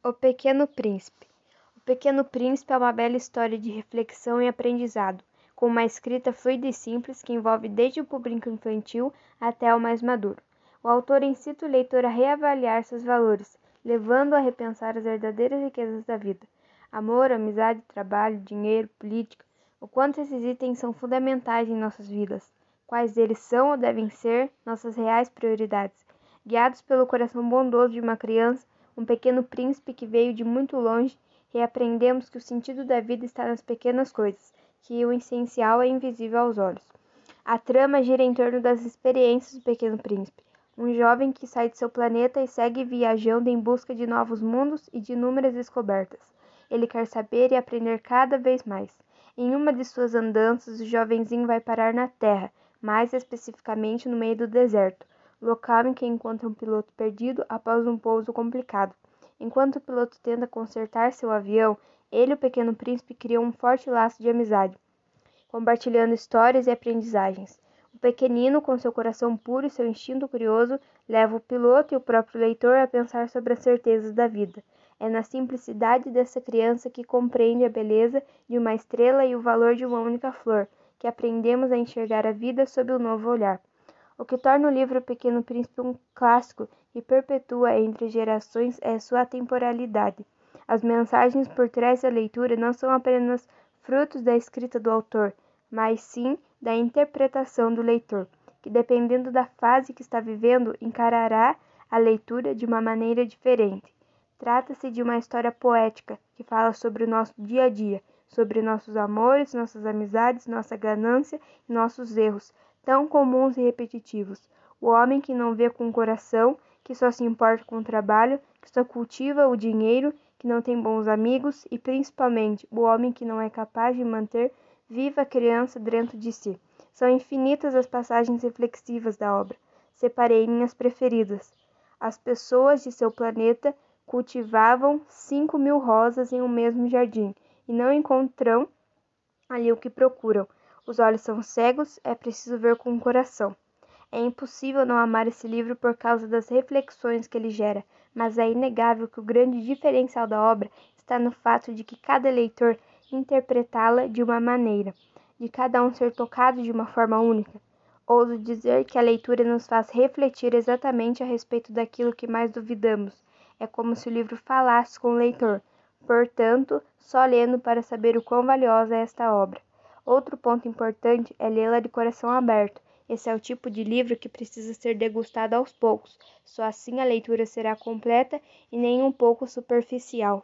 O Pequeno Príncipe O Pequeno Príncipe é uma bela história de reflexão e aprendizado, com uma escrita fluida e simples que envolve desde o público infantil até o mais maduro. O autor incita o leitor a reavaliar seus valores, levando-o a repensar as verdadeiras riquezas da vida: amor, amizade, trabalho, dinheiro, política, o quanto esses itens são fundamentais em nossas vidas, quais eles são ou devem ser nossas reais prioridades. Guiados pelo coração bondoso de uma criança, um pequeno príncipe que veio de muito longe, reaprendemos que o sentido da vida está nas pequenas coisas, que o essencial é invisível aos olhos. A trama gira em torno das experiências do pequeno príncipe, um jovem que sai de seu planeta e segue viajando em busca de novos mundos e de inúmeras descobertas. Ele quer saber e aprender cada vez mais. Em uma de suas andanças, o jovenzinho vai parar na Terra, mais especificamente no meio do deserto local em que encontra um piloto perdido após um pouso complicado. Enquanto o piloto tenta consertar seu avião, ele e o pequeno príncipe criam um forte laço de amizade, compartilhando histórias e aprendizagens. O pequenino, com seu coração puro e seu instinto curioso, leva o piloto e o próprio leitor a pensar sobre as certezas da vida. É na simplicidade dessa criança que compreende a beleza de uma estrela e o valor de uma única flor, que aprendemos a enxergar a vida sob um novo olhar o que torna o livro Pequeno Príncipe um clássico e perpetua entre gerações é sua temporalidade. As mensagens por trás da leitura não são apenas frutos da escrita do autor, mas sim da interpretação do leitor, que dependendo da fase que está vivendo, encarará a leitura de uma maneira diferente. Trata-se de uma história poética que fala sobre o nosso dia a dia, sobre nossos amores, nossas amizades, nossa ganância e nossos erros, tão comuns e repetitivos. O homem que não vê com o coração, que só se importa com o trabalho, que só cultiva o dinheiro, que não tem bons amigos e principalmente o homem que não é capaz de manter viva a criança dentro de si. São infinitas as passagens reflexivas da obra. Separei minhas preferidas. As pessoas de seu planeta cultivavam cinco mil rosas em um mesmo jardim e não encontram ali o que procuram. Os olhos são cegos, é preciso ver com o coração. É impossível não amar esse livro por causa das reflexões que ele gera, mas é inegável que o grande diferencial da obra está no fato de que cada leitor interpretá-la de uma maneira, de cada um ser tocado de uma forma única. Ouso dizer que a leitura nos faz refletir exatamente a respeito daquilo que mais duvidamos. É como se o livro falasse com o leitor, portanto, só lendo para saber o quão valiosa é esta obra. Outro ponto importante é lê-la de coração aberto. Esse é o tipo de livro que precisa ser degustado aos poucos. Só assim a leitura será completa e nem um pouco superficial.